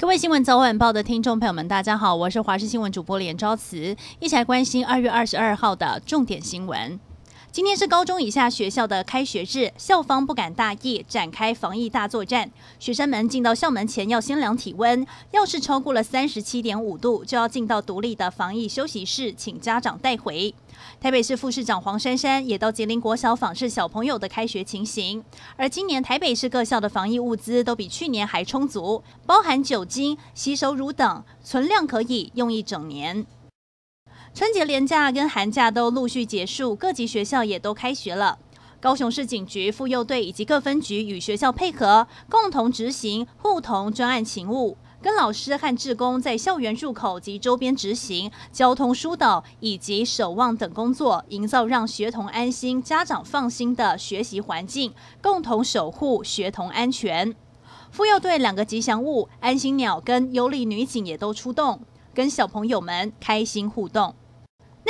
各位新闻早晚报的听众朋友们，大家好，我是华视新闻主播连昭慈，一起来关心二月二十二号的重点新闻。今天是高中以下学校的开学日，校方不敢大意，展开防疫大作战。学生们进到校门前要先量体温，要是超过了三十七点五度，就要进到独立的防疫休息室，请家长带回。台北市副市长黄珊珊也到吉林国小访视小朋友的开学情形。而今年台北市各校的防疫物资都比去年还充足，包含酒精、洗手乳等，存量可以用一整年。春节连假跟寒假都陆续结束，各级学校也都开学了。高雄市警局妇幼队以及各分局与学校配合，共同执行护童专案勤务，跟老师和志工在校园入口及周边执行交通疏导以及守望等工作，营造让学童安心、家长放心的学习环境，共同守护学童安全。妇幼队两个吉祥物安心鸟跟优丽女警也都出动，跟小朋友们开心互动。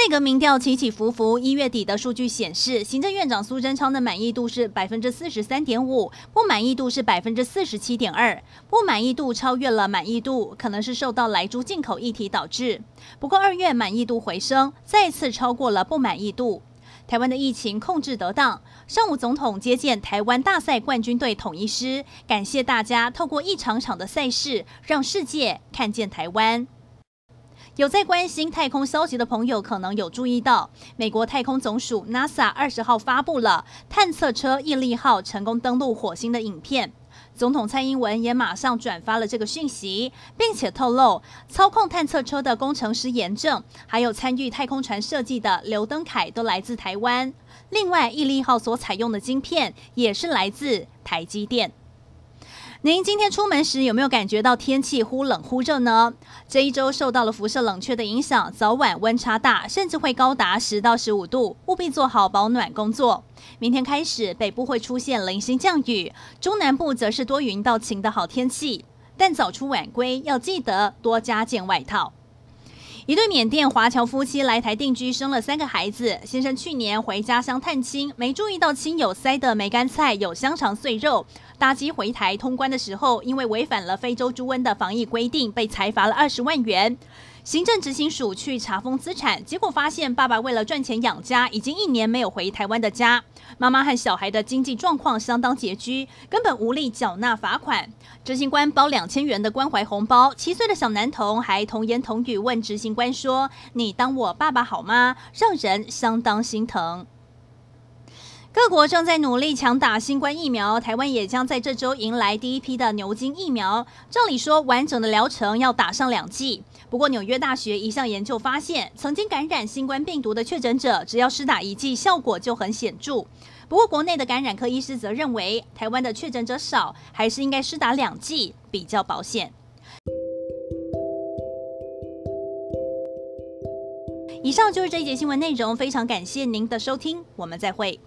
内阁民调起起伏伏，一月底的数据显示，行政院长苏贞昌的满意度是百分之四十三点五，不满意度是百分之四十七点二，不满意度超越了满意度，可能是受到莱猪进口议题导致。不过二月满意度回升，再次超过了不满意度。台湾的疫情控制得当，上午总统接见台湾大赛冠军队统一师，感谢大家透过一场场的赛事，让世界看见台湾。有在关心太空消息的朋友，可能有注意到，美国太空总署 NASA 二十号发布了探测车毅力号成功登陆火星的影片。总统蔡英文也马上转发了这个讯息，并且透露，操控探测车的工程师严正，还有参与太空船设计的刘登凯都来自台湾。另外，毅力号所采用的晶片也是来自台积电。您今天出门时有没有感觉到天气忽冷忽热呢？这一周受到了辐射冷却的影响，早晚温差大，甚至会高达十到十五度，务必做好保暖工作。明天开始，北部会出现零星降雨，中南部则是多云到晴的好天气，但早出晚归要记得多加件外套。一对缅甸华侨夫妻来台定居，生了三个孩子。先生去年回家乡探亲，没注意到亲友塞的梅干菜有香肠碎肉。搭机回台通关的时候，因为违反了非洲猪瘟的防疫规定，被裁罚了二十万元。行政执行署去查封资产，结果发现爸爸为了赚钱养家，已经一年没有回台湾的家。妈妈和小孩的经济状况相当拮据，根本无力缴纳罚款。执行官包两千元的关怀红包，七岁的小男童还童言童语问执行官说：“你当我爸爸好吗？”让人相当心疼。各国正在努力抢打新冠疫苗，台湾也将在这周迎来第一批的牛津疫苗。照理说，完整的疗程要打上两剂。不过，纽约大学一项研究发现，曾经感染新冠病毒的确诊者，只要施打一剂，效果就很显著。不过，国内的感染科医师则认为，台湾的确诊者少，还是应该施打两剂比较保险。以上就是这一节新闻内容，非常感谢您的收听，我们再会。